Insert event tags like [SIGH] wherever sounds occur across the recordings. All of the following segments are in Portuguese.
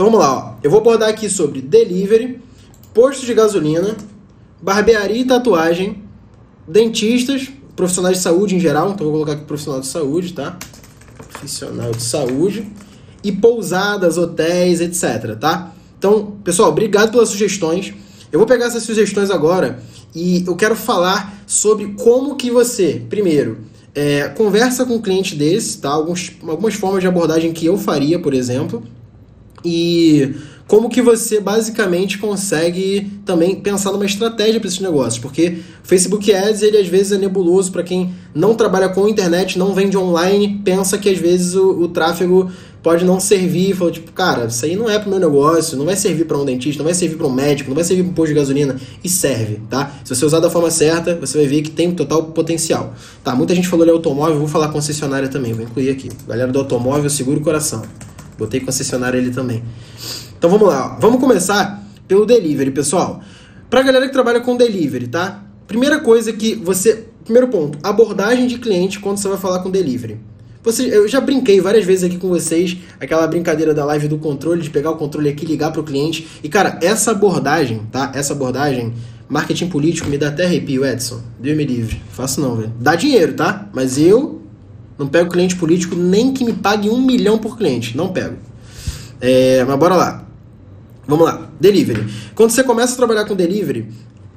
Então vamos lá, ó. eu vou abordar aqui sobre delivery, posto de gasolina, barbearia e tatuagem, dentistas, profissionais de saúde em geral, então vou colocar aqui profissional de saúde, tá? Profissional de saúde e pousadas, hotéis, etc, tá? Então, pessoal, obrigado pelas sugestões. Eu vou pegar essas sugestões agora e eu quero falar sobre como que você, primeiro, é, conversa com um cliente desse, tá? Alguns, algumas formas de abordagem que eu faria, por exemplo, e como que você basicamente consegue também pensar numa estratégia para esses negócios, porque o Facebook Ads ele às vezes é nebuloso para quem não trabalha com internet, não vende online, pensa que às vezes o, o tráfego pode não servir, falou tipo, cara, isso aí não é pro meu negócio, não vai servir para um dentista, não vai servir para um médico, não vai servir para um posto de gasolina e serve, tá? Se você usar da forma certa, você vai ver que tem total potencial. Tá, muita gente falou de automóvel, vou falar concessionária também, vou incluir aqui. Galera do automóvel, segura o coração. Botei concessionária ele também. Então vamos lá, vamos começar pelo delivery, pessoal. Pra galera que trabalha com delivery, tá? Primeira coisa que você. Primeiro ponto, abordagem de cliente quando você vai falar com delivery. Você, eu já brinquei várias vezes aqui com vocês, aquela brincadeira da live do controle, de pegar o controle aqui ligar pro cliente. E, cara, essa abordagem, tá? Essa abordagem, marketing político, me dá até arrepio, Edson. Deus me livre. Faço não, velho. Dá dinheiro, tá? Mas eu não pego cliente político nem que me pague um milhão por cliente. Não pego. É, mas bora lá. Vamos lá, delivery. Quando você começa a trabalhar com delivery,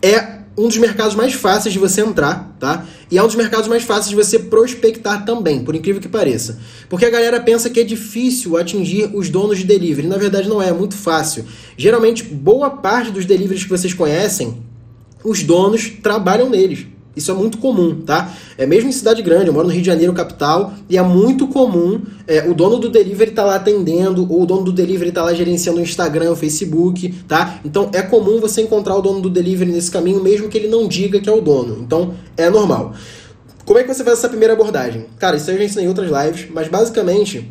é um dos mercados mais fáceis de você entrar, tá? E é um dos mercados mais fáceis de você prospectar também, por incrível que pareça. Porque a galera pensa que é difícil atingir os donos de delivery. Na verdade, não é, é muito fácil. Geralmente, boa parte dos deliveries que vocês conhecem, os donos trabalham neles. Isso é muito comum, tá? É mesmo em cidade grande, eu moro no Rio de Janeiro, capital, e é muito comum é, o dono do delivery tá lá atendendo, ou o dono do delivery tá lá gerenciando o Instagram, o Facebook, tá? Então é comum você encontrar o dono do delivery nesse caminho, mesmo que ele não diga que é o dono. Então é normal. Como é que você faz essa primeira abordagem? Cara, isso eu já ensinei em outras lives, mas basicamente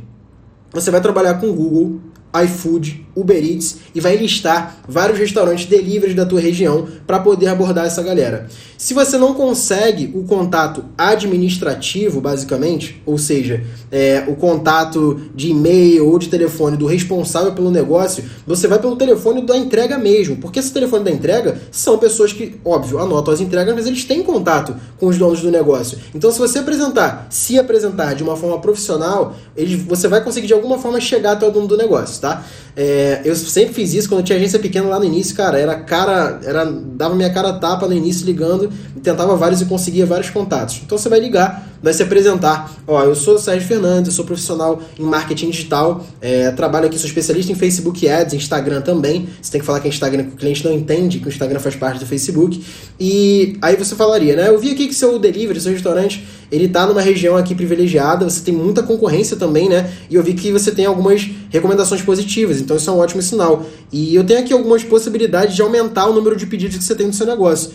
você vai trabalhar com Google, iFood, Uber Eats e vai listar vários restaurantes delivery da tua região para poder abordar essa galera. Se você não consegue o contato administrativo, basicamente, ou seja, é, o contato de e-mail ou de telefone do responsável pelo negócio, você vai pelo telefone da entrega mesmo, porque esse telefone da entrega são pessoas que, óbvio, anotam as entregas, mas eles têm contato com os donos do negócio. Então, se você apresentar, se apresentar de uma forma profissional, eles, você vai conseguir de alguma forma chegar até o dono do negócio, tá? É, eu sempre fiz isso quando tinha agência pequena lá no início, cara. Era cara, era dava minha cara tapa no início ligando tentava vários e conseguia vários contatos. Então você vai ligar, vai se apresentar. Ó, eu sou o Sérgio Fernandes, eu sou profissional em marketing digital, é, trabalho aqui, sou especialista em Facebook Ads, Instagram também. Você tem que falar que é Instagram, que o cliente não entende que o Instagram faz parte do Facebook. E aí você falaria, né? Eu vi aqui que seu delivery, seu restaurante, ele tá numa região aqui privilegiada, você tem muita concorrência também, né? E eu vi que você tem algumas recomendações positivas, então isso é um ótimo sinal. E eu tenho aqui algumas possibilidades de aumentar o número de pedidos que você tem no seu negócio.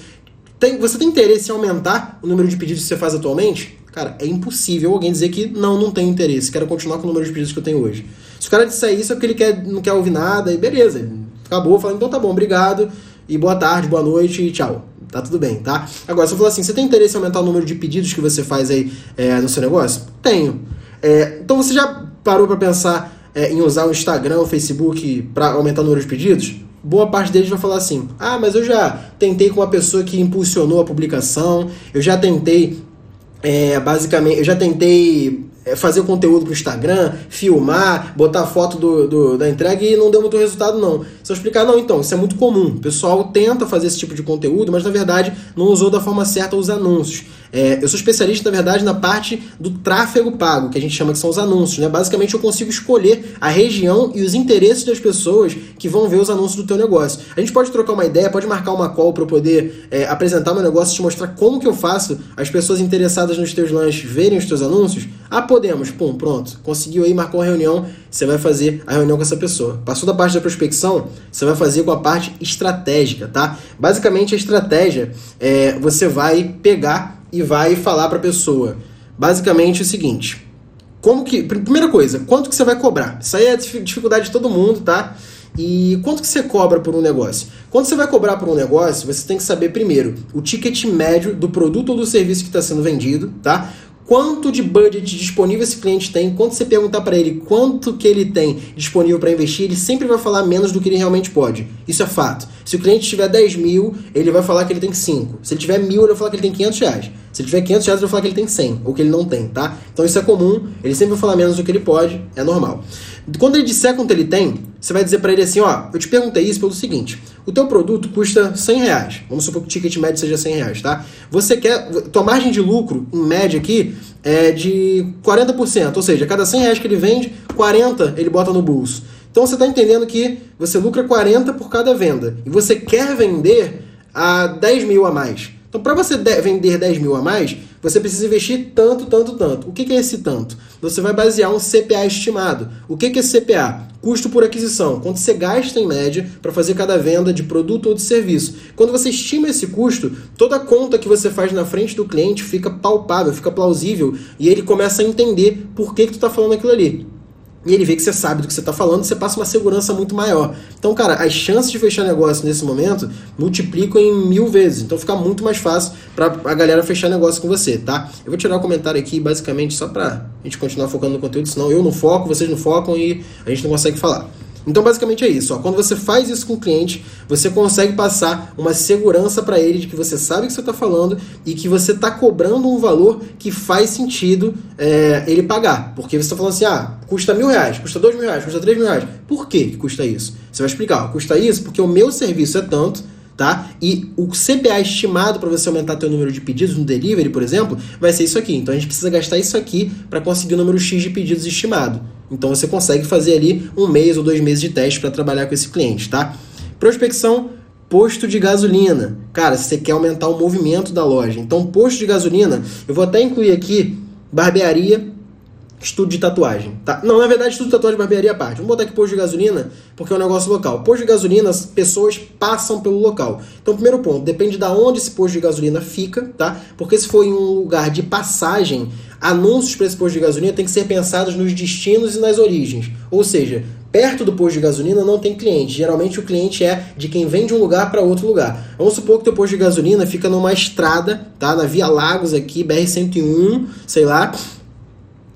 Tem, você tem interesse em aumentar o número de pedidos que você faz atualmente? Cara, é impossível alguém dizer que não, não tem interesse, quero continuar com o número de pedidos que eu tenho hoje. Se o cara disser isso é porque ele quer, não quer ouvir nada, e beleza, acabou, fala, então tá bom, obrigado, e boa tarde, boa noite, e tchau. Tá tudo bem, tá? Agora, se eu falar assim, você tem interesse em aumentar o número de pedidos que você faz aí é, no seu negócio? Tenho. É, então você já parou para pensar é, em usar o Instagram, o Facebook para aumentar o número de pedidos? Boa parte deles vai falar assim: ah, mas eu já tentei com uma pessoa que impulsionou a publicação, eu já tentei, é, basicamente, eu já tentei é, fazer conteúdo pro Instagram, filmar, botar foto do, do, da entrega e não deu muito resultado, não. Eu explicar, não, então, isso é muito comum. O pessoal tenta fazer esse tipo de conteúdo, mas na verdade não usou da forma certa os anúncios. É, eu sou especialista, na verdade, na parte do tráfego pago, que a gente chama que são os anúncios. Né? Basicamente, eu consigo escolher a região e os interesses das pessoas que vão ver os anúncios do teu negócio. A gente pode trocar uma ideia, pode marcar uma call para eu poder é, apresentar meu negócio, te mostrar como que eu faço as pessoas interessadas nos teus lanches verem os teus anúncios. Ah, podemos. Pum, pronto. Conseguiu aí, marcou uma reunião, você vai fazer a reunião com essa pessoa. Passou da parte da prospecção, você vai fazer com a parte estratégica, tá? Basicamente, a estratégia é você vai pegar e vai falar para a pessoa basicamente o seguinte: como que primeira coisa, quanto que você vai cobrar? Isso aí é a dificuldade de todo mundo, tá? E quanto que você cobra por um negócio? Quando você vai cobrar por um negócio, você tem que saber primeiro o ticket médio do produto ou do serviço que está sendo vendido, tá? Quanto de budget disponível esse cliente tem, quando você perguntar para ele quanto que ele tem disponível para investir, ele sempre vai falar menos do que ele realmente pode. Isso é fato. Se o cliente tiver 10 mil, ele vai falar que ele tem 5. Se ele tiver mil, ele vai falar que ele tem 500 reais. Se ele tiver 500 reais, ele vai falar que ele tem 100, ou que ele não tem, tá? Então isso é comum, ele sempre vai falar menos do que ele pode, é normal. Quando ele disser quanto ele tem, você vai dizer para ele assim, ó, eu te perguntei isso pelo seguinte, o teu produto custa 100 reais, vamos supor que o ticket médio seja 100 reais, tá? Você quer, tua margem de lucro, em média aqui, é de 40%, ou seja, cada 100 reais que ele vende, 40 ele bota no bolso. Então você está entendendo que você lucra 40 por cada venda, e você quer vender a 10 mil a mais. Então, para você vender 10 mil a mais, você precisa investir tanto, tanto, tanto. O que, que é esse tanto? Você vai basear um CPA estimado. O que, que é CPA? Custo por aquisição. Quanto você gasta em média para fazer cada venda de produto ou de serviço. Quando você estima esse custo, toda conta que você faz na frente do cliente fica palpável, fica plausível e ele começa a entender por que, que tu está falando aquilo ali e ele vê que você sabe do que você está falando, você passa uma segurança muito maior. Então, cara, as chances de fechar negócio nesse momento multiplicam em mil vezes. Então fica muito mais fácil para a galera fechar negócio com você, tá? Eu vou tirar o um comentário aqui, basicamente, só para a gente continuar focando no conteúdo, senão eu não foco, vocês não focam e a gente não consegue falar. Então, basicamente é isso. Ó. Quando você faz isso com o cliente, você consegue passar uma segurança para ele de que você sabe o que você está falando e que você está cobrando um valor que faz sentido é, ele pagar. Porque você está falando assim, ah, custa mil reais, custa dois mil reais, custa três mil reais. Por que, custa isso? Você vai explicar, ó, custa isso porque o meu serviço é tanto, tá? E o CPA estimado para você aumentar teu número de pedidos no delivery, por exemplo, vai ser isso aqui. Então a gente precisa gastar isso aqui para conseguir o número X de pedidos estimado. Então você consegue fazer ali um mês ou dois meses de teste para trabalhar com esse cliente, tá? Prospecção posto de gasolina. Cara, se você quer aumentar o movimento da loja. Então, posto de gasolina, eu vou até incluir aqui barbearia estudo de tatuagem, tá? Não, na verdade, estudo de tatuagem barbearia à parte. Vamos botar aqui posto de gasolina, porque é um negócio local. Posto de gasolina, as pessoas passam pelo local. Então, primeiro ponto, depende da de onde esse posto de gasolina fica, tá? Porque se for em um lugar de passagem, anúncios para esse posto de gasolina tem que ser pensados nos destinos e nas origens. Ou seja, perto do posto de gasolina não tem cliente. Geralmente o cliente é de quem vem de um lugar para outro lugar. Vamos supor que teu posto de gasolina fica numa estrada, tá? Na Via Lagos aqui, BR-101, sei lá,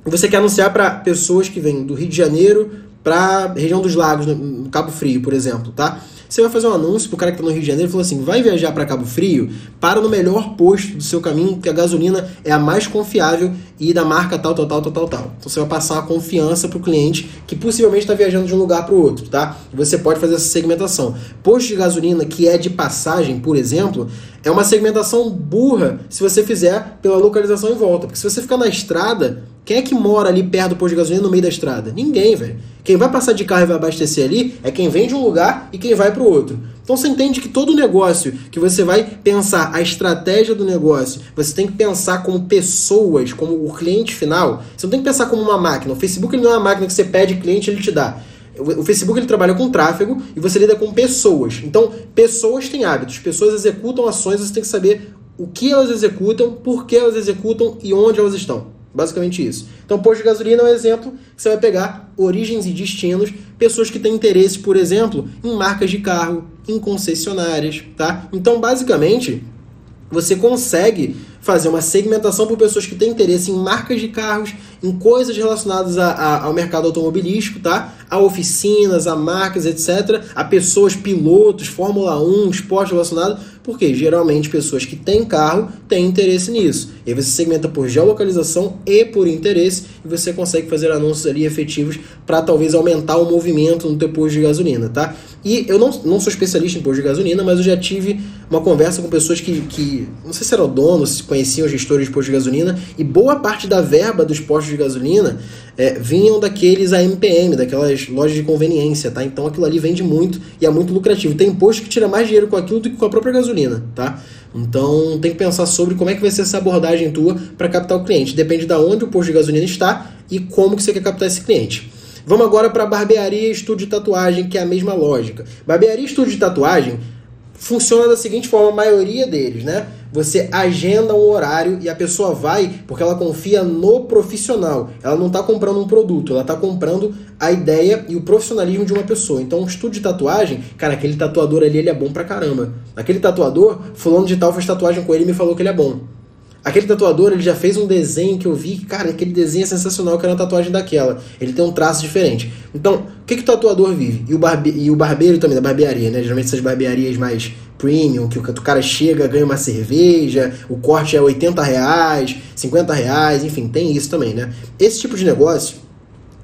você quer anunciar para pessoas que vêm do Rio de Janeiro para região dos lagos, no Cabo Frio, por exemplo, tá? Você vai fazer um anúncio pro cara que tá no Rio de Janeiro e falou assim: vai viajar para Cabo Frio, para no melhor posto do seu caminho, que a gasolina é a mais confiável e da marca tal, tal, tal, tal, tal, tal. Então você vai passar uma confiança pro cliente que possivelmente está viajando de um lugar para o outro, tá? Você pode fazer essa segmentação. Posto de gasolina que é de passagem, por exemplo, é uma segmentação burra se você fizer pela localização em volta. Porque se você ficar na estrada, quem é que mora ali perto do posto de gasolina no meio da estrada? Ninguém, velho. Quem vai passar de carro e vai abastecer ali é quem vem de um lugar e quem vai para o outro. Então você entende que todo negócio que você vai pensar a estratégia do negócio, você tem que pensar como pessoas, como o cliente final. Você não tem que pensar como uma máquina. O Facebook não é uma máquina que você pede cliente ele te dá. O Facebook ele trabalha com tráfego e você lida com pessoas. Então, pessoas têm hábitos, pessoas executam ações, você tem que saber o que elas executam, por que elas executam e onde elas estão. Basicamente isso. Então, posto de gasolina é um exemplo que você vai pegar origens e destinos, pessoas que têm interesse, por exemplo, em marcas de carro, em concessionárias, tá? Então, basicamente, você consegue fazer uma segmentação por pessoas que têm interesse em marcas de carros, em coisas relacionadas a, a, ao mercado automobilístico, tá? A oficinas, a marcas, etc. A pessoas, pilotos, Fórmula 1, esporte relacionado, porque geralmente pessoas que têm carro têm interesse nisso. E você segmenta por geolocalização e por interesse e você consegue fazer anúncios ali efetivos para talvez aumentar o movimento no teu posto de gasolina, tá? E eu não, não sou especialista em posto de gasolina, mas eu já tive uma conversa com pessoas que, que não sei se eram donos, se conheciam gestores de posto de gasolina, e boa parte da verba dos postos de gasolina é, vinham daqueles AMPM, daquelas lojas de conveniência, tá? Então aquilo ali vende muito e é muito lucrativo. Tem posto que tira mais dinheiro com aquilo do que com a própria gasolina, tá? Então tem que pensar sobre como é que vai ser essa abordagem tua para captar o cliente. Depende de onde o posto de gasolina está e como que você quer captar esse cliente. Vamos agora para barbearia e estúdio de tatuagem, que é a mesma lógica. Barbearia e estúdio de tatuagem funciona da seguinte forma, a maioria deles, né? Você agenda um horário e a pessoa vai porque ela confia no profissional. Ela não está comprando um produto, ela está comprando a ideia e o profissionalismo de uma pessoa. Então, um estudo de tatuagem, cara, aquele tatuador ali, ele é bom pra caramba. Aquele tatuador, fulano de tal fez tatuagem com ele e me falou que ele é bom. Aquele tatuador, ele já fez um desenho que eu vi, cara, aquele desenho é sensacional, que era uma tatuagem daquela. Ele tem um traço diferente. Então, o que, que o tatuador vive? E o, barbe e o barbeiro também, da barbearia, né? Geralmente essas barbearias mais premium, que o cara chega, ganha uma cerveja, o corte é 80 reais, 50 reais, enfim, tem isso também, né? Esse tipo de negócio,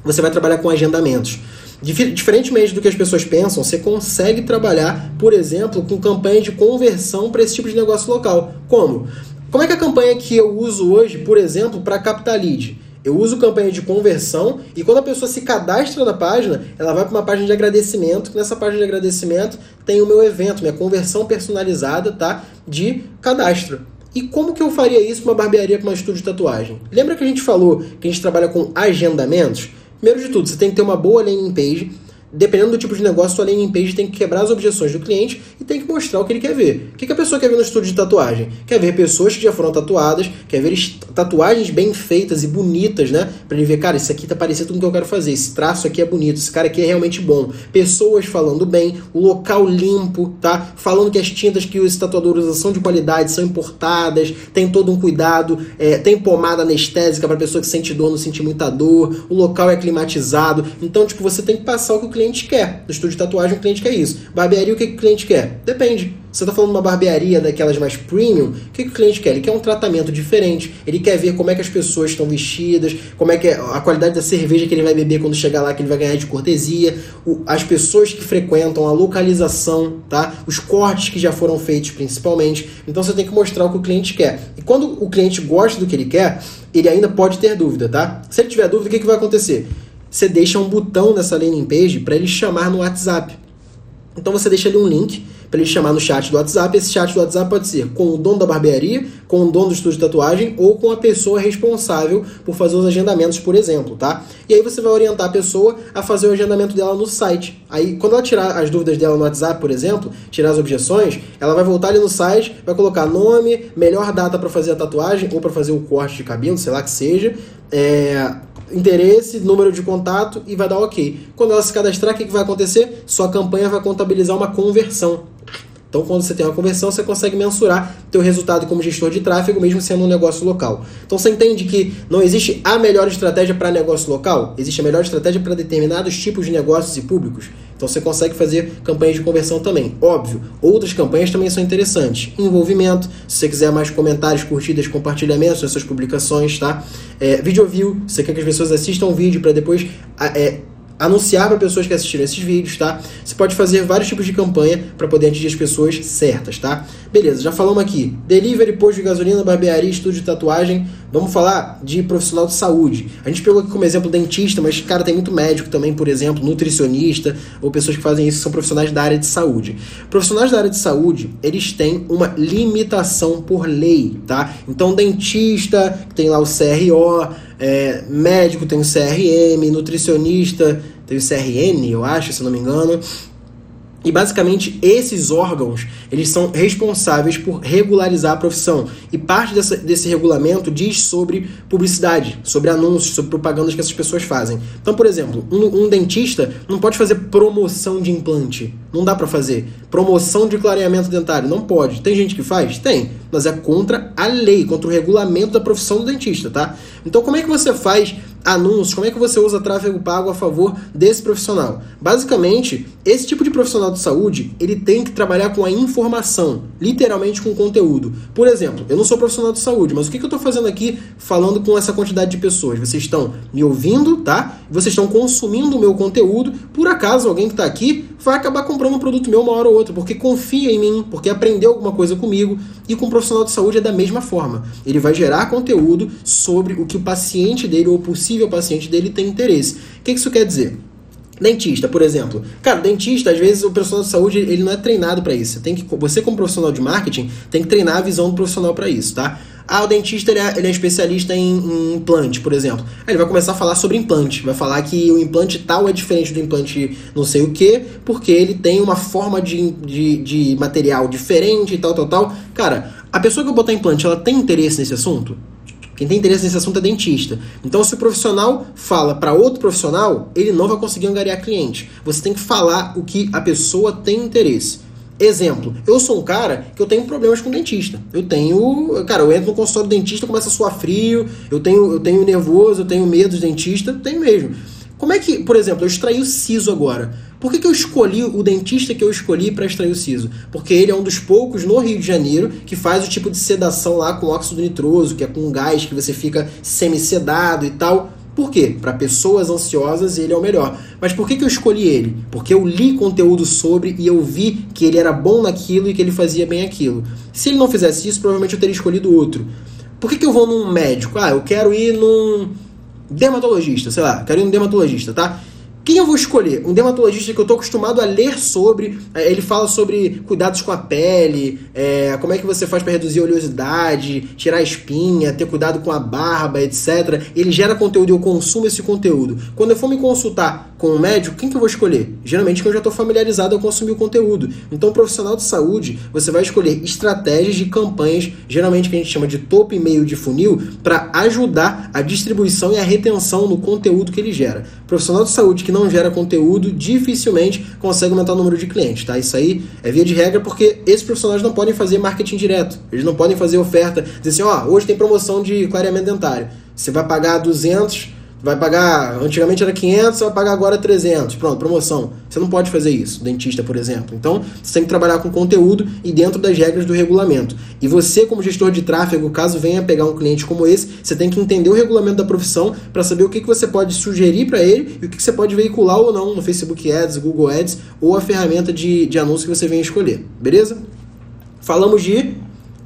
você vai trabalhar com agendamentos. Diferentemente do que as pessoas pensam, você consegue trabalhar, por exemplo, com campanha de conversão para esse tipo de negócio local. Como? Como é que a campanha que eu uso hoje, por exemplo, para captar lead? Eu uso campanha de conversão e quando a pessoa se cadastra na página, ela vai para uma página de agradecimento. Nessa página de agradecimento tem o meu evento, minha conversão personalizada, tá? De cadastro. E como que eu faria isso para uma barbearia, para um estúdio de tatuagem? Lembra que a gente falou que a gente trabalha com agendamentos? Primeiro de tudo, você tem que ter uma boa landing page dependendo do tipo de negócio, sua landing page tem que quebrar as objeções do cliente e tem que mostrar o que ele quer ver. O que a pessoa quer ver no estúdio de tatuagem? Quer ver pessoas que já foram tatuadas, quer ver tatuagens bem feitas e bonitas, né? Pra ele ver, cara, isso aqui tá parecido com o que eu quero fazer, esse traço aqui é bonito, esse cara aqui é realmente bom. Pessoas falando bem, o local limpo, tá? Falando que as tintas que os tatuadores usam são de qualidade, são importadas, tem todo um cuidado, é, tem pomada anestésica para pessoa que sente dor, não sentir muita dor, o local é climatizado. Então, tipo, você tem que passar o que o cliente quer. No estúdio de tatuagem, o cliente quer isso. Barbearia, o que, que o cliente quer? Depende. Você está falando de uma barbearia daquelas mais premium, o que, que o cliente quer? Ele quer um tratamento diferente, ele quer ver como é que as pessoas estão vestidas, como é que é a qualidade da cerveja que ele vai beber quando chegar lá, que ele vai ganhar de cortesia, o, as pessoas que frequentam, a localização, tá? Os cortes que já foram feitos principalmente. Então você tem que mostrar o que o cliente quer. E quando o cliente gosta do que ele quer, ele ainda pode ter dúvida, tá? Se ele tiver dúvida, o que, que vai acontecer? Você deixa um botão nessa landing page para ele chamar no WhatsApp. Então você deixa ali um link para ele chamar no chat do WhatsApp. Esse chat do WhatsApp pode ser com o dono da barbearia, com o dono do estúdio de tatuagem ou com a pessoa responsável por fazer os agendamentos, por exemplo, tá? E aí você vai orientar a pessoa a fazer o agendamento dela no site. Aí, quando ela tirar as dúvidas dela no WhatsApp, por exemplo, tirar as objeções, ela vai voltar ali no site, vai colocar nome, melhor data para fazer a tatuagem ou para fazer o corte de cabelo, sei lá que seja, é, interesse, número de contato e vai dar ok. Quando ela se cadastrar, o que, que vai acontecer? Sua campanha vai contabilizar uma conversão. Então, quando você tem uma conversão, você consegue mensurar teu resultado como gestor de tráfego, mesmo sendo um negócio local. Então, você entende que não existe a melhor estratégia para negócio local? Existe a melhor estratégia para determinados tipos de negócios e públicos. Então, você consegue fazer campanhas de conversão também. Óbvio, outras campanhas também são interessantes. Envolvimento, se você quiser mais comentários, curtidas, compartilhamentos nas suas publicações, tá? É, video view, você quer que as pessoas assistam o vídeo para depois... É, anunciar para pessoas que assistiram esses vídeos, tá? Você pode fazer vários tipos de campanha para poder atingir as pessoas certas, tá? Beleza, já falamos aqui. Delivery, posto de gasolina, barbearia, estúdio de tatuagem. Vamos falar de profissional de saúde. A gente pegou aqui como exemplo dentista, mas, cara, tem muito médico também, por exemplo, nutricionista, ou pessoas que fazem isso, são profissionais da área de saúde. Profissionais da área de saúde, eles têm uma limitação por lei, tá? Então, dentista, tem lá o CRO, é, médico tem o CRM, nutricionista tem o CRN, eu acho, se não me engano. E basicamente esses órgãos eles são responsáveis por regularizar a profissão. E parte dessa, desse regulamento diz sobre publicidade, sobre anúncios, sobre propagandas que essas pessoas fazem. Então, por exemplo, um, um dentista não pode fazer promoção de implante. Não dá para fazer. Promoção de clareamento dentário. Não pode. Tem gente que faz? Tem. Mas é contra a lei, contra o regulamento da profissão do dentista, tá? Então, como é que você faz anúncios, como é que você usa tráfego pago a favor desse profissional? Basicamente, esse tipo de profissional de saúde, ele tem que trabalhar com a informação, literalmente com conteúdo. Por exemplo, eu não sou profissional de saúde, mas o que, eu estou fazendo aqui falando com essa quantidade de pessoas? Vocês estão me ouvindo, tá? Vocês estão consumindo o meu conteúdo. Por acaso, alguém que está aqui vai acabar comprando um produto meu uma hora ou outra, porque confia em mim, porque aprendeu alguma coisa comigo. E com o profissional de saúde é da mesma forma. Ele vai gerar conteúdo sobre o que o paciente dele ou o possível paciente dele tem interesse. O que isso quer dizer? Dentista, por exemplo. Cara, dentista, às vezes o profissional de saúde ele não é treinado para isso. Tem que, você, como profissional de marketing, tem que treinar a visão do profissional para isso, tá? Ah, o dentista ele é, ele é especialista em, em, implante, por exemplo. Aí ele vai começar a falar sobre implante. Vai falar que o implante tal é diferente do implante não sei o que, porque ele tem uma forma de, de, de material diferente e tal, tal, tal. Cara, a pessoa que botar implante, ela tem interesse nesse assunto? Quem tem interesse nesse assunto é dentista. Então, se o profissional fala para outro profissional, ele não vai conseguir angariar cliente. Você tem que falar o que a pessoa tem interesse. Exemplo, eu sou um cara que eu tenho problemas com dentista. Eu tenho. Cara, eu entro no consultório do dentista, começa a suar frio, eu tenho, eu tenho nervoso, eu tenho medo de dentista, tenho mesmo. Como é que, por exemplo, eu extraí o siso agora? Por que, que eu escolhi o dentista que eu escolhi para extrair o siso? Porque ele é um dos poucos no Rio de Janeiro que faz o tipo de sedação lá com óxido nitroso, que é com gás que você fica semi-sedado e tal. Por quê? Para pessoas ansiosas ele é o melhor. Mas por que, que eu escolhi ele? Porque eu li conteúdo sobre e eu vi que ele era bom naquilo e que ele fazia bem aquilo. Se ele não fizesse isso, provavelmente eu teria escolhido outro. Por que, que eu vou num médico? Ah, eu quero ir num dermatologista, sei lá, quero ir num dermatologista, tá? Quem eu vou escolher? Um dermatologista que eu estou acostumado a ler sobre. É, ele fala sobre cuidados com a pele, é, como é que você faz para reduzir a oleosidade, tirar a espinha, ter cuidado com a barba, etc. Ele gera conteúdo e eu consumo esse conteúdo. Quando eu for me consultar com um médico, quem que eu vou escolher? Geralmente que eu já estou familiarizado a consumir o conteúdo. Então, profissional de saúde, você vai escolher estratégias de campanhas, geralmente que a gente chama de topo e meio de funil, para ajudar a distribuição e a retenção no conteúdo que ele gera. Profissional de saúde que não gera conteúdo dificilmente consegue aumentar o número de clientes, tá? Isso aí é via de regra porque esses profissionais não podem fazer marketing direto. Eles não podem fazer oferta, dizer assim, ó, oh, hoje tem promoção de clareamento dentário. Você vai pagar 200 vai pagar, antigamente era 500, você vai pagar agora 300. Pronto, promoção. Você não pode fazer isso, dentista, por exemplo. Então, você tem que trabalhar com conteúdo e dentro das regras do regulamento. E você, como gestor de tráfego, caso venha pegar um cliente como esse, você tem que entender o regulamento da profissão para saber o que, que você pode sugerir para ele e o que, que você pode veicular ou não no Facebook Ads, Google Ads ou a ferramenta de, de anúncio que você venha escolher. Beleza? Falamos de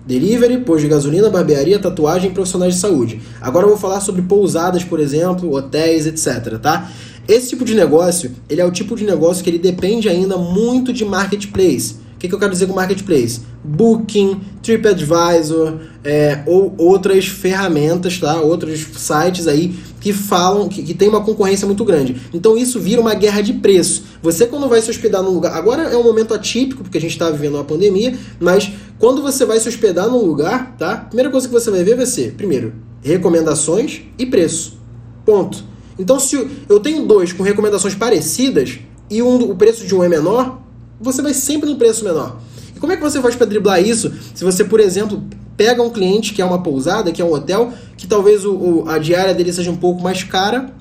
Delivery, posto de gasolina, barbearia, tatuagem profissionais de saúde. Agora eu vou falar sobre pousadas, por exemplo, hotéis, etc, tá? Esse tipo de negócio, ele é o tipo de negócio que ele depende ainda muito de marketplace. O que, que eu quero dizer com marketplace? Booking, TripAdvisor, é, ou outras ferramentas, tá? Outros sites aí que falam que, que tem uma concorrência muito grande. Então isso vira uma guerra de preço. Você quando vai se hospedar num lugar, agora é um momento atípico porque a gente está vivendo uma pandemia, mas quando você vai se hospedar num lugar, tá? Primeira coisa que você vai ver vai ser, primeiro, recomendações e preço. Ponto. Então se eu tenho dois com recomendações parecidas e um, o preço de um é menor, você vai sempre no preço menor. E como é que você faz para driblar isso? Se você, por exemplo, pega um cliente que é uma pousada, que é um hotel, que talvez o, o, a diária dele seja um pouco mais cara,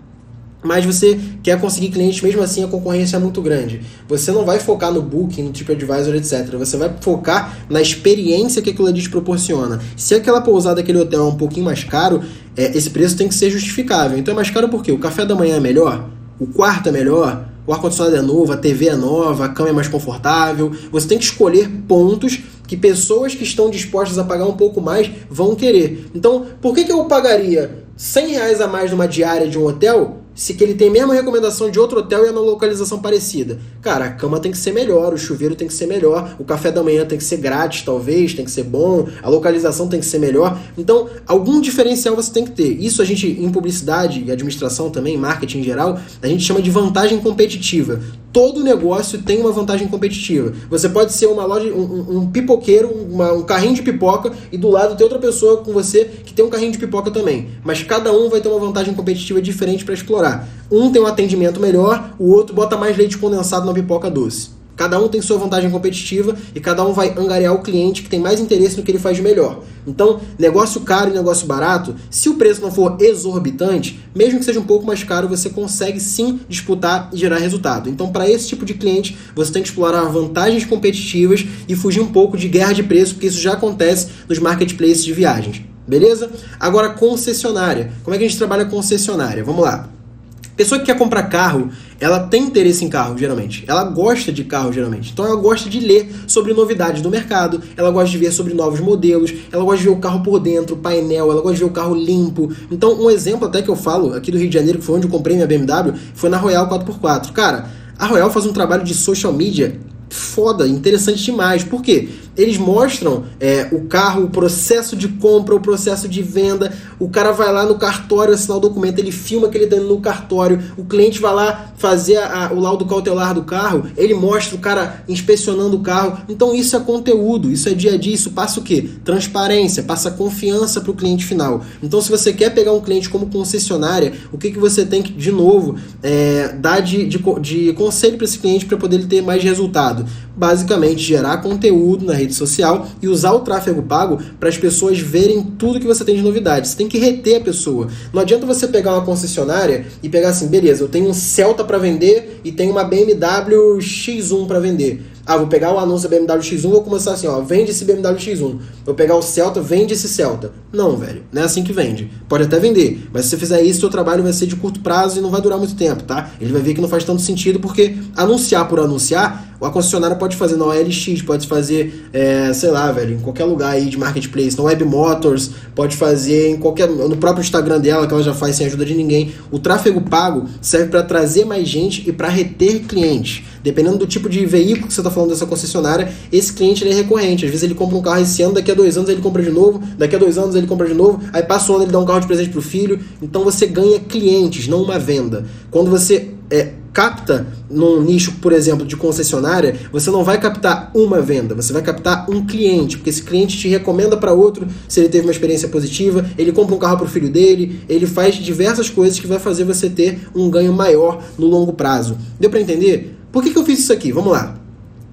mas você quer conseguir clientes, mesmo assim a concorrência é muito grande. Você não vai focar no booking, no TripAdvisor, etc. Você vai focar na experiência que aquilo ali te proporciona. Se aquela pousada, aquele hotel é um pouquinho mais caro, é, esse preço tem que ser justificável. Então é mais caro porque o café da manhã é melhor, o quarto é melhor, o ar-condicionado é novo, a TV é nova, a cama é mais confortável. Você tem que escolher pontos que pessoas que estão dispostas a pagar um pouco mais vão querer. Então, por que, que eu pagaria 100 reais a mais numa diária de um hotel se que ele tem a mesma recomendação de outro hotel e é na localização parecida. Cara, a cama tem que ser melhor, o chuveiro tem que ser melhor, o café da manhã tem que ser grátis, talvez, tem que ser bom, a localização tem que ser melhor. Então, algum diferencial você tem que ter. Isso a gente, em publicidade e administração também, marketing em geral, a gente chama de vantagem competitiva. Todo negócio tem uma vantagem competitiva. Você pode ser uma loja, um, um pipoqueiro, uma, um carrinho de pipoca e do lado tem outra pessoa com você que tem um carrinho de pipoca também. Mas cada um vai ter uma vantagem competitiva diferente para explorar. Um tem um atendimento melhor, o outro bota mais leite condensado na pipoca doce. Cada um tem sua vantagem competitiva e cada um vai angariar o cliente que tem mais interesse no que ele faz de melhor. Então, negócio caro e negócio barato, se o preço não for exorbitante, mesmo que seja um pouco mais caro, você consegue sim disputar e gerar resultado. Então, para esse tipo de cliente, você tem que explorar vantagens competitivas e fugir um pouco de guerra de preço, porque isso já acontece nos marketplaces de viagens. Beleza? Agora, concessionária. Como é que a gente trabalha concessionária? Vamos lá. Pessoa que quer comprar carro, ela tem interesse em carro, geralmente. Ela gosta de carro, geralmente. Então ela gosta de ler sobre novidades do mercado, ela gosta de ver sobre novos modelos, ela gosta de ver o carro por dentro, painel, ela gosta de ver o carro limpo. Então, um exemplo até que eu falo aqui do Rio de Janeiro, que foi onde eu comprei minha BMW, foi na Royal 4x4. Cara, a Royal faz um trabalho de social media foda, interessante demais. Por quê? Eles mostram é, o carro, o processo de compra, o processo de venda. O cara vai lá no cartório assinar o documento, ele filma aquele dano no cartório. O cliente vai lá fazer a, o laudo cautelar do carro, ele mostra o cara inspecionando o carro. Então isso é conteúdo, isso é dia a dia, isso passa o quê? Transparência, passa confiança para o cliente final. Então se você quer pegar um cliente como concessionária, o que, que você tem que, de novo, é, dar de, de, de conselho para esse cliente para poder ele ter mais resultado? Basicamente, gerar conteúdo na rede social e usar o tráfego pago para as pessoas verem tudo que você tem de novidade. Você tem que reter a pessoa. Não adianta você pegar uma concessionária e pegar assim, beleza, eu tenho um Celta para vender e tenho uma BMW X1 para vender. Ah, vou pegar o anúncio da BMW X1 e vou começar assim, ó, vende esse BMW X1. Vou pegar o Celta, vende esse Celta. Não, velho, não é assim que vende. Pode até vender, mas se você fizer isso, seu trabalho vai ser de curto prazo e não vai durar muito tempo, tá? Ele vai ver que não faz tanto sentido porque anunciar por anunciar a concessionária pode fazer na OLX, pode fazer, é, sei lá, velho, em qualquer lugar aí de marketplace, na Web Motors, pode fazer em qualquer. no próprio Instagram dela, que ela já faz sem ajuda de ninguém. O tráfego pago serve para trazer mais gente e para reter clientes. Dependendo do tipo de veículo que você está falando dessa concessionária, esse cliente é recorrente. Às vezes ele compra um carro esse ano, daqui a dois anos ele compra de novo, daqui a dois anos ele compra de novo, aí passa um ano ele dá um carro de presente para o filho. Então você ganha clientes, não uma venda. Quando você é, capta num nicho, por exemplo, de concessionária, você não vai captar uma venda, você vai captar um cliente, porque esse cliente te recomenda para outro se ele teve uma experiência positiva, ele compra um carro para o filho dele, ele faz diversas coisas que vai fazer você ter um ganho maior no longo prazo. Deu para entender? Por que, que eu fiz isso aqui? Vamos lá.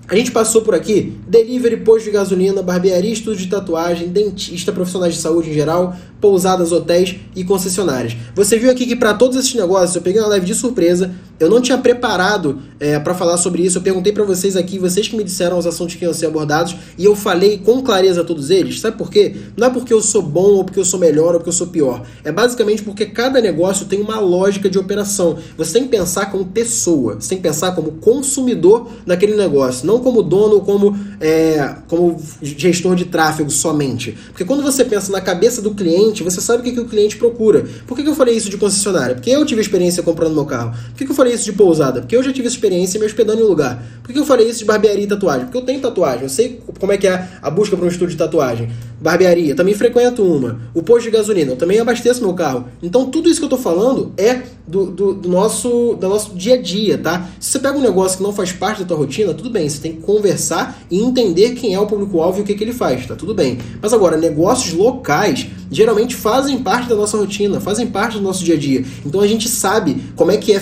A gente passou por aqui, delivery, posto de gasolina, barbearia, estúdio de tatuagem, dentista, profissionais de saúde em geral, pousadas, hotéis e concessionárias. Você viu aqui que para todos esses negócios eu peguei uma live de surpresa. Eu não tinha preparado é, para falar sobre isso. Eu perguntei para vocês aqui, vocês que me disseram os assuntos que iam ser abordados, e eu falei com clareza todos eles. Sabe por quê? Não é porque eu sou bom, ou porque eu sou melhor, ou porque eu sou pior. É basicamente porque cada negócio tem uma lógica de operação. Você tem que pensar como pessoa, você tem que pensar como consumidor daquele negócio, não como dono ou como, é, como gestor de tráfego somente. Porque quando você pensa na cabeça do cliente, cliente, você sabe o que, que o cliente procura. Por que, que eu falei isso de concessionária? Porque eu tive experiência comprando meu carro. Por que, que eu falei isso de pousada? Porque eu já tive experiência me hospedando em um lugar. Por que, eu falei isso de barbearia e tatuagem? Porque eu tenho tatuagem, eu sei como é que é a busca para um estúdio de tatuagem. Barbearia, também frequento uma. O posto de gasolina, eu também abasteço meu carro. Então tudo isso que eu tô falando é do, do, do, nosso, do nosso dia a dia, tá? Se você pega um negócio que não faz parte da tua rotina, tudo bem, você tem que conversar e entender quem é o público-alvo e o que, que ele faz, tá? Tudo bem. Mas agora, negócios locais geralmente fazem parte da nossa rotina, fazem parte do nosso dia a dia. Então a gente sabe como é que é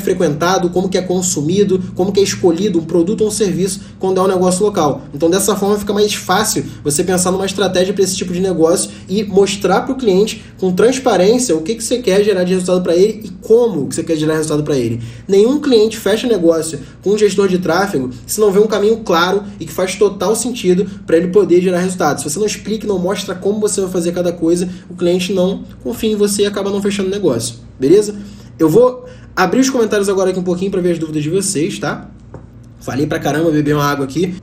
frequentado, como que é consumido, como que é escolhido um produto ou um serviço quando é um negócio local. Então dessa forma fica mais fácil você pensar numa estratégia para esse tipo de negócio e mostrar para o cliente com transparência o que, que você quer gerar de resultado para ele e como que você quer gerar resultado para ele. Nenhum cliente fecha negócio com um gestor de tráfego se não vê um caminho claro e que faz total sentido para ele poder gerar resultado. Se você não explica, não mostra como você vai fazer cada coisa, o cliente não confia em você e acaba não fechando o negócio. Beleza? Eu vou abrir os comentários agora aqui um pouquinho para ver as dúvidas de vocês, tá? Falei pra caramba, beber uma água aqui.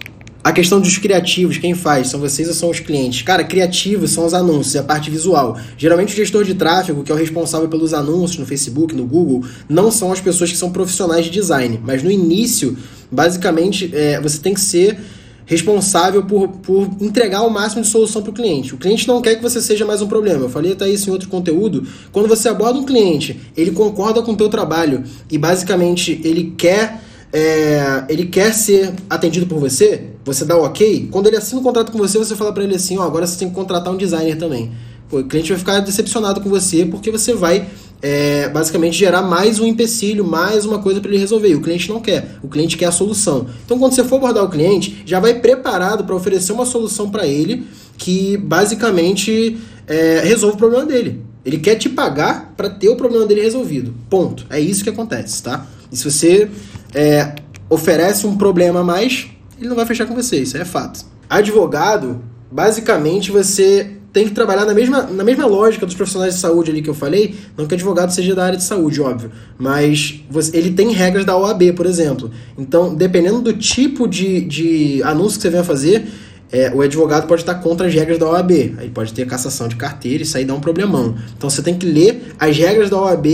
A questão dos criativos, quem faz? São vocês ou são os clientes? Cara, criativos são os anúncios, a parte visual. Geralmente o gestor de tráfego, que é o responsável pelos anúncios no Facebook, no Google, não são as pessoas que são profissionais de design. Mas no início, basicamente, é, você tem que ser responsável por, por entregar o máximo de solução para o cliente. O cliente não quer que você seja mais um problema. Eu falei até isso em outro conteúdo. Quando você aborda um cliente, ele concorda com o teu trabalho e basicamente ele quer é, ele quer ser atendido por você, você dá o ok, quando ele assina o um contrato com você, você fala para ele assim, ó, agora você tem que contratar um designer também. O cliente vai ficar decepcionado com você porque você vai é, basicamente gerar mais um empecilho, mais uma coisa para ele resolver. E o cliente não quer, o cliente quer a solução. Então, quando você for abordar o cliente, já vai preparado para oferecer uma solução para ele que basicamente é, resolve o problema dele. Ele quer te pagar para ter o problema dele resolvido. Ponto. É isso que acontece, tá? E se você é, oferece um problema a mais, ele não vai fechar com você, isso é fato. Advogado, basicamente você tem que trabalhar na mesma, na mesma lógica dos profissionais de saúde ali que eu falei, não que advogado seja da área de saúde, óbvio, mas você, ele tem regras da OAB, por exemplo. Então, dependendo do tipo de, de anúncio que você venha fazer, é, o advogado pode estar contra as regras da OAB. Aí pode ter cassação de carteira e aí dá um problemão. Então você tem que ler as regras da OAB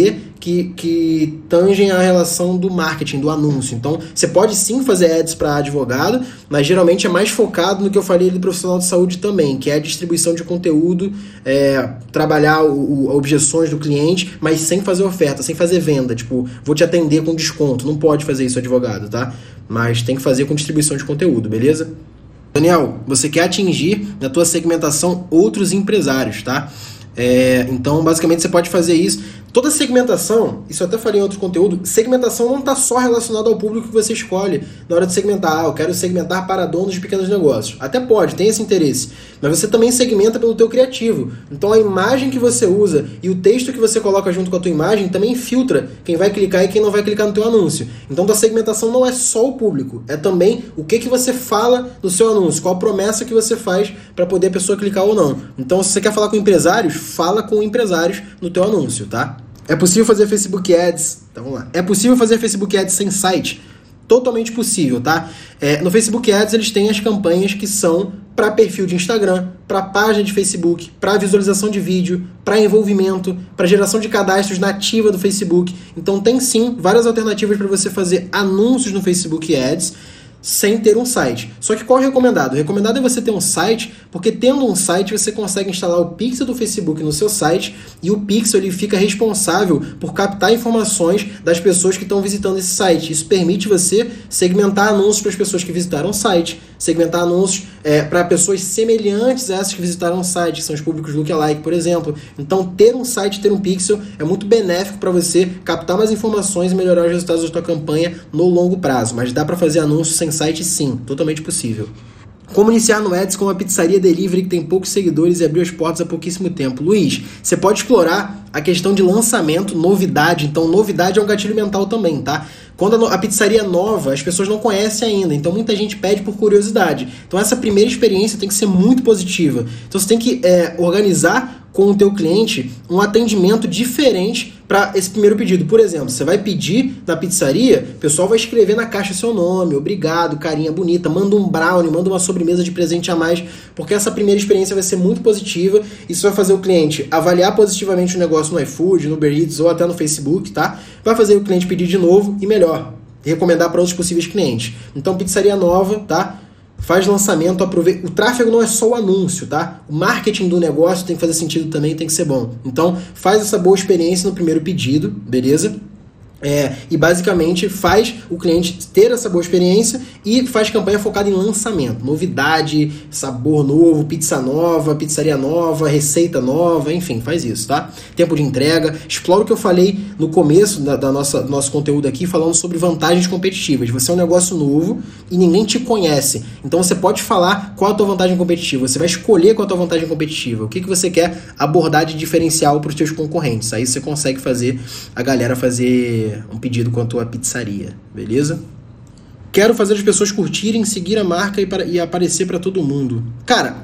que que, tangem a relação do marketing, do anúncio. Então, você pode sim fazer ads para advogado, mas geralmente é mais focado no que eu falei do profissional de saúde também, que é a distribuição de conteúdo, é, trabalhar o, o, objeções do cliente, mas sem fazer oferta, sem fazer venda. Tipo, vou te atender com desconto. Não pode fazer isso advogado, tá? Mas tem que fazer com distribuição de conteúdo, beleza? Daniel, você quer atingir na tua segmentação outros empresários, tá? É, então, basicamente, você pode fazer isso Toda segmentação, isso eu até falei em outro conteúdo, segmentação não está só relacionada ao público que você escolhe na hora de segmentar. Ah, eu quero segmentar para donos de pequenos negócios. Até pode, tem esse interesse. Mas você também segmenta pelo teu criativo. Então a imagem que você usa e o texto que você coloca junto com a tua imagem também filtra quem vai clicar e quem não vai clicar no teu anúncio. Então a segmentação não é só o público, é também o que, que você fala no seu anúncio, qual promessa que você faz para poder a pessoa clicar ou não. Então se você quer falar com empresários, fala com empresários no teu anúncio, tá? É possível fazer Facebook Ads. Então vamos lá. É possível fazer Facebook Ads sem site? Totalmente possível, tá? É, no Facebook Ads eles têm as campanhas que são para perfil de Instagram, para página de Facebook, para visualização de vídeo, para envolvimento, para geração de cadastros nativa do Facebook. Então tem sim várias alternativas para você fazer anúncios no Facebook Ads sem ter um site. Só que qual é o recomendado? O recomendado é você ter um site, porque tendo um site você consegue instalar o pixel do Facebook no seu site e o pixel ele fica responsável por captar informações das pessoas que estão visitando esse site. Isso permite você segmentar anúncios para as pessoas que visitaram o site, segmentar anúncios é, para pessoas semelhantes a essas que visitaram o site, que são os públicos lookalike, por exemplo. Então, ter um site, ter um pixel é muito benéfico para você captar mais informações e melhorar os resultados da sua campanha no longo prazo. Mas dá para fazer anúncios sem site, sim, totalmente possível. Como iniciar no Ads com uma pizzaria delivery que tem poucos seguidores e abriu as portas há pouquíssimo tempo? Luiz, você pode explorar a questão de lançamento, novidade. Então, novidade é um gatilho mental também, tá? Quando a, pizzaria é nova, as pessoas não conhecem ainda, então muita gente pede por curiosidade. Então, essa primeira experiência tem que ser muito positiva. Então, você tem que é, organizar com o teu cliente um atendimento diferente para esse primeiro pedido. Por exemplo, você vai pedir na pizzaria, o pessoal vai escrever na caixa seu nome, obrigado, carinha bonita, manda um brownie, manda uma sobremesa de presente a mais, porque essa primeira experiência vai ser muito positiva. Isso vai fazer o cliente avaliar positivamente o negócio no iFood, no Uber Eats ou até no Facebook, tá? Vai fazer o cliente pedir de novo e melhor, recomendar para outros possíveis clientes. Então, pizzaria nova, tá? faz lançamento, aproveita. O tráfego não é só o anúncio, tá? O marketing do negócio tem que fazer sentido também, tem que ser bom. Então, faz essa boa experiência no primeiro pedido, beleza? É, e basicamente faz o cliente ter essa boa experiência e faz campanha focada em lançamento, novidade, sabor novo, pizza nova, pizzaria nova, receita nova, enfim, faz isso, tá? Tempo de entrega, explora o que eu falei no começo da, da nossa do nosso conteúdo aqui, falando sobre vantagens competitivas. Você é um negócio novo e ninguém te conhece, então você pode falar qual a tua vantagem competitiva, você vai escolher qual a tua vantagem competitiva, o que, que você quer abordar de diferencial para os seus concorrentes. Aí você consegue fazer a galera fazer um pedido quanto à pizzaria, beleza? Quero fazer as pessoas curtirem, seguir a marca e, para, e aparecer para todo mundo. Cara,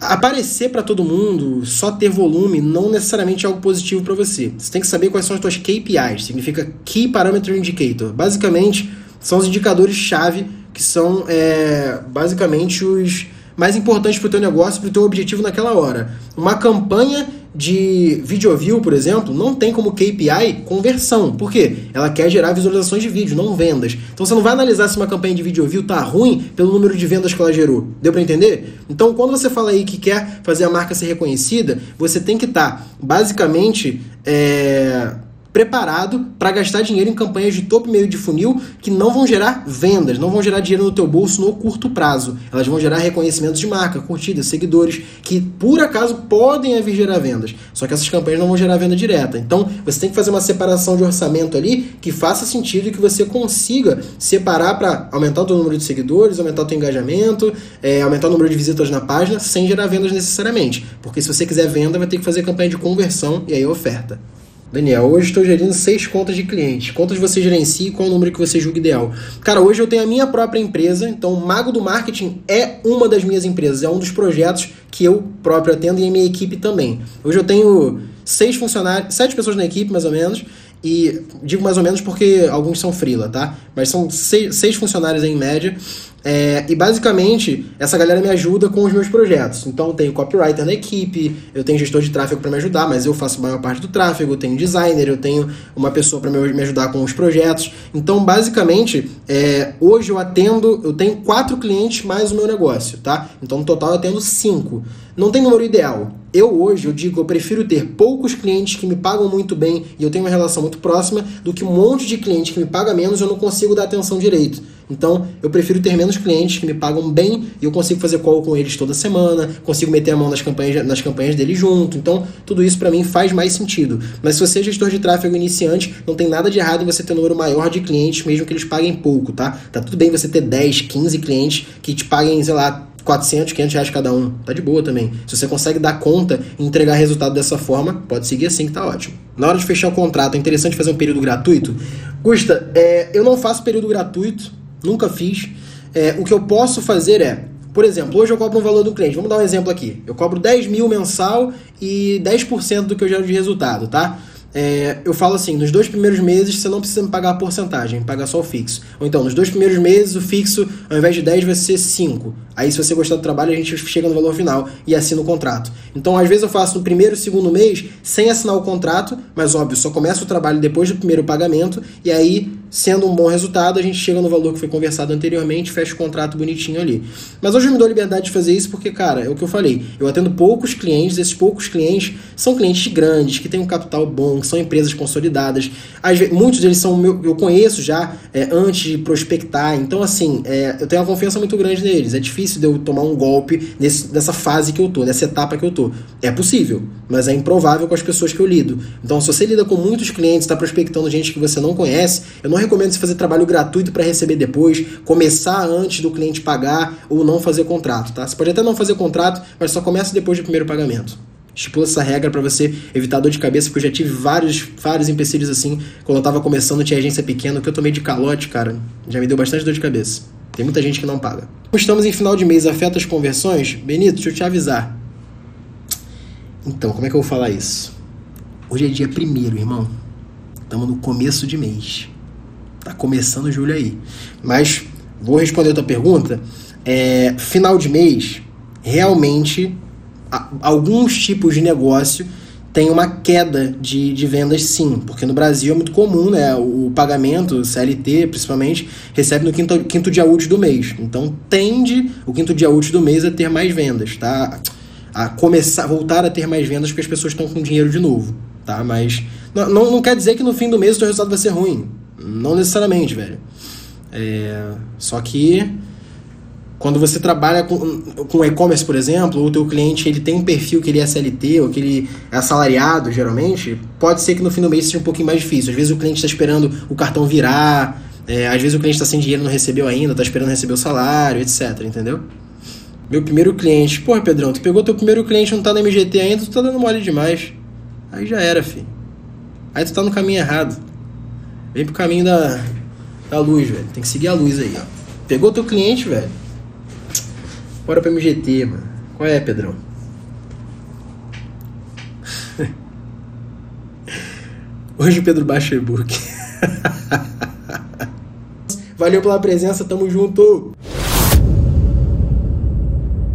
aparecer para todo mundo, só ter volume, não necessariamente é algo positivo para você. Você tem que saber quais são as suas KPIs, significa Key Parameter Indicator. Basicamente, são os indicadores-chave que são é, basicamente os mais importantes para o teu negócio, para o teu objetivo naquela hora. Uma campanha de video view, por exemplo, não tem como KPI conversão. Por quê? Ela quer gerar visualizações de vídeo, não vendas. Então você não vai analisar se uma campanha de video view tá ruim pelo número de vendas que ela gerou. Deu para entender? Então, quando você fala aí que quer fazer a marca ser reconhecida, você tem que estar tá, basicamente é preparado para gastar dinheiro em campanhas de topo e meio de funil que não vão gerar vendas, não vão gerar dinheiro no teu bolso no curto prazo. Elas vão gerar reconhecimentos de marca, curtidas, seguidores, que por acaso podem vir gerar vendas. Só que essas campanhas não vão gerar venda direta. Então, você tem que fazer uma separação de orçamento ali que faça sentido e que você consiga separar para aumentar o teu número de seguidores, aumentar o teu engajamento, é, aumentar o número de visitas na página, sem gerar vendas necessariamente. Porque se você quiser venda, vai ter que fazer campanha de conversão e aí oferta. Daniel, hoje estou gerindo seis contas de clientes. Quantas você gerencia e qual o número que você julga ideal? Cara, hoje eu tenho a minha própria empresa, então o Mago do Marketing é uma das minhas empresas, é um dos projetos que eu próprio atendo e a minha equipe também. Hoje eu tenho seis funcionários, sete pessoas na equipe, mais ou menos, e digo mais ou menos porque alguns são freela, tá? Mas são seis, seis funcionários em média. É, e basicamente, essa galera me ajuda com os meus projetos. Então, eu tenho copywriter na equipe, eu tenho gestor de tráfego para me ajudar, mas eu faço a maior parte do tráfego, eu tenho designer, eu tenho uma pessoa para me ajudar com os projetos. Então, basicamente, é, hoje eu atendo, eu tenho quatro clientes mais o meu negócio, tá? Então, no total, eu atendo cinco. Não tem número ideal. Eu hoje, eu digo, eu prefiro ter poucos clientes que me pagam muito bem e eu tenho uma relação muito próxima do que um monte de cliente que me paga menos e eu não consigo dar atenção direito. Então, eu prefiro ter menos clientes que me pagam bem e eu consigo fazer call com eles toda semana, consigo meter a mão nas campanhas, nas campanhas deles junto. Então, tudo isso para mim faz mais sentido. Mas se você é gestor de tráfego iniciante, não tem nada de errado em você ter um número maior de clientes, mesmo que eles paguem pouco, tá? Tá tudo bem você ter 10, 15 clientes que te paguem, sei lá, 400, 500 reais cada um. Tá de boa também. Se você consegue dar conta e entregar resultado dessa forma, pode seguir assim que tá ótimo. Na hora de fechar o contrato, é interessante fazer um período gratuito? Gusta, é, eu não faço período gratuito, nunca fiz. É, o que eu posso fazer é, por exemplo, hoje eu cobro um valor do cliente. Vamos dar um exemplo aqui. Eu cobro 10 mil mensal e 10% do que eu gero de resultado, tá? É, eu falo assim, nos dois primeiros meses você não precisa me pagar a porcentagem, paga só o fixo. Ou então, nos dois primeiros meses o fixo, ao invés de 10, vai ser 5. Aí, se você gostar do trabalho, a gente chega no valor final e assina o contrato. Então, às vezes eu faço no primeiro e segundo mês sem assinar o contrato, mas óbvio, só começa o trabalho depois do primeiro pagamento e aí, sendo um bom resultado, a gente chega no valor que foi conversado anteriormente, fecha o contrato bonitinho ali. Mas hoje eu me dou liberdade de fazer isso porque, cara, é o que eu falei, eu atendo poucos clientes, esses poucos clientes são clientes grandes, que têm um capital bom, que são empresas consolidadas. Vezes, muitos deles são meu, eu conheço já é, antes de prospectar, então assim, é, eu tenho uma confiança muito grande neles. É difícil de eu tomar um golpe nesse, nessa fase que eu tô, nessa etapa que eu tô. É possível, mas é improvável com as pessoas que eu lido. Então, se você lida com muitos clientes, está prospectando gente que você não conhece, eu não recomendo você fazer trabalho gratuito para receber depois, começar antes do cliente pagar ou não fazer contrato, tá? Você pode até não fazer contrato, mas só começa depois do primeiro pagamento. Estipula essa regra para você evitar dor de cabeça, porque eu já tive vários, vários empecilhos assim. Quando eu tava começando, tinha agência pequena, que eu tomei de calote, cara. Já me deu bastante dor de cabeça. Tem muita gente que não paga. Estamos em final de mês, afeta as conversões? Benito, deixa eu te avisar. Então, como é que eu vou falar isso? Hoje é dia primeiro, irmão. Estamos no começo de mês. Tá começando julho aí. Mas vou responder a tua pergunta. É, final de mês, realmente alguns tipos de negócio tem uma queda de, de vendas sim, porque no Brasil é muito comum, né? O pagamento, CLT principalmente, recebe no quinto, quinto dia útil do mês. Então tende o quinto dia útil do mês a ter mais vendas, tá? A começar, voltar a ter mais vendas porque as pessoas estão com dinheiro de novo, tá? Mas não, não, não quer dizer que no fim do mês o teu resultado vai ser ruim. Não necessariamente, velho. É, só que quando você trabalha com, com e-commerce, por exemplo, o teu cliente ele tem um perfil que ele é SLT ou que ele é assalariado, geralmente, pode ser que no fim do mês seja um pouquinho mais difícil. Às vezes o cliente está esperando o cartão virar, é, às vezes o cliente está sem dinheiro, não recebeu ainda, está esperando receber o salário, etc, entendeu? Meu primeiro cliente, porra, Pedrão, tu pegou teu primeiro cliente, não tá no MGT ainda, tu tá dando mole demais. Aí já era, filho. Aí tu tá no caminho errado. Vem pro caminho da, da luz, velho. Tem que seguir a luz aí, ó. Pegou teu cliente, velho Bora pra MGT, mano. Qual é, Pedrão? [LAUGHS] Hoje o Pedro baixa e-book. [LAUGHS] Valeu pela presença, tamo junto!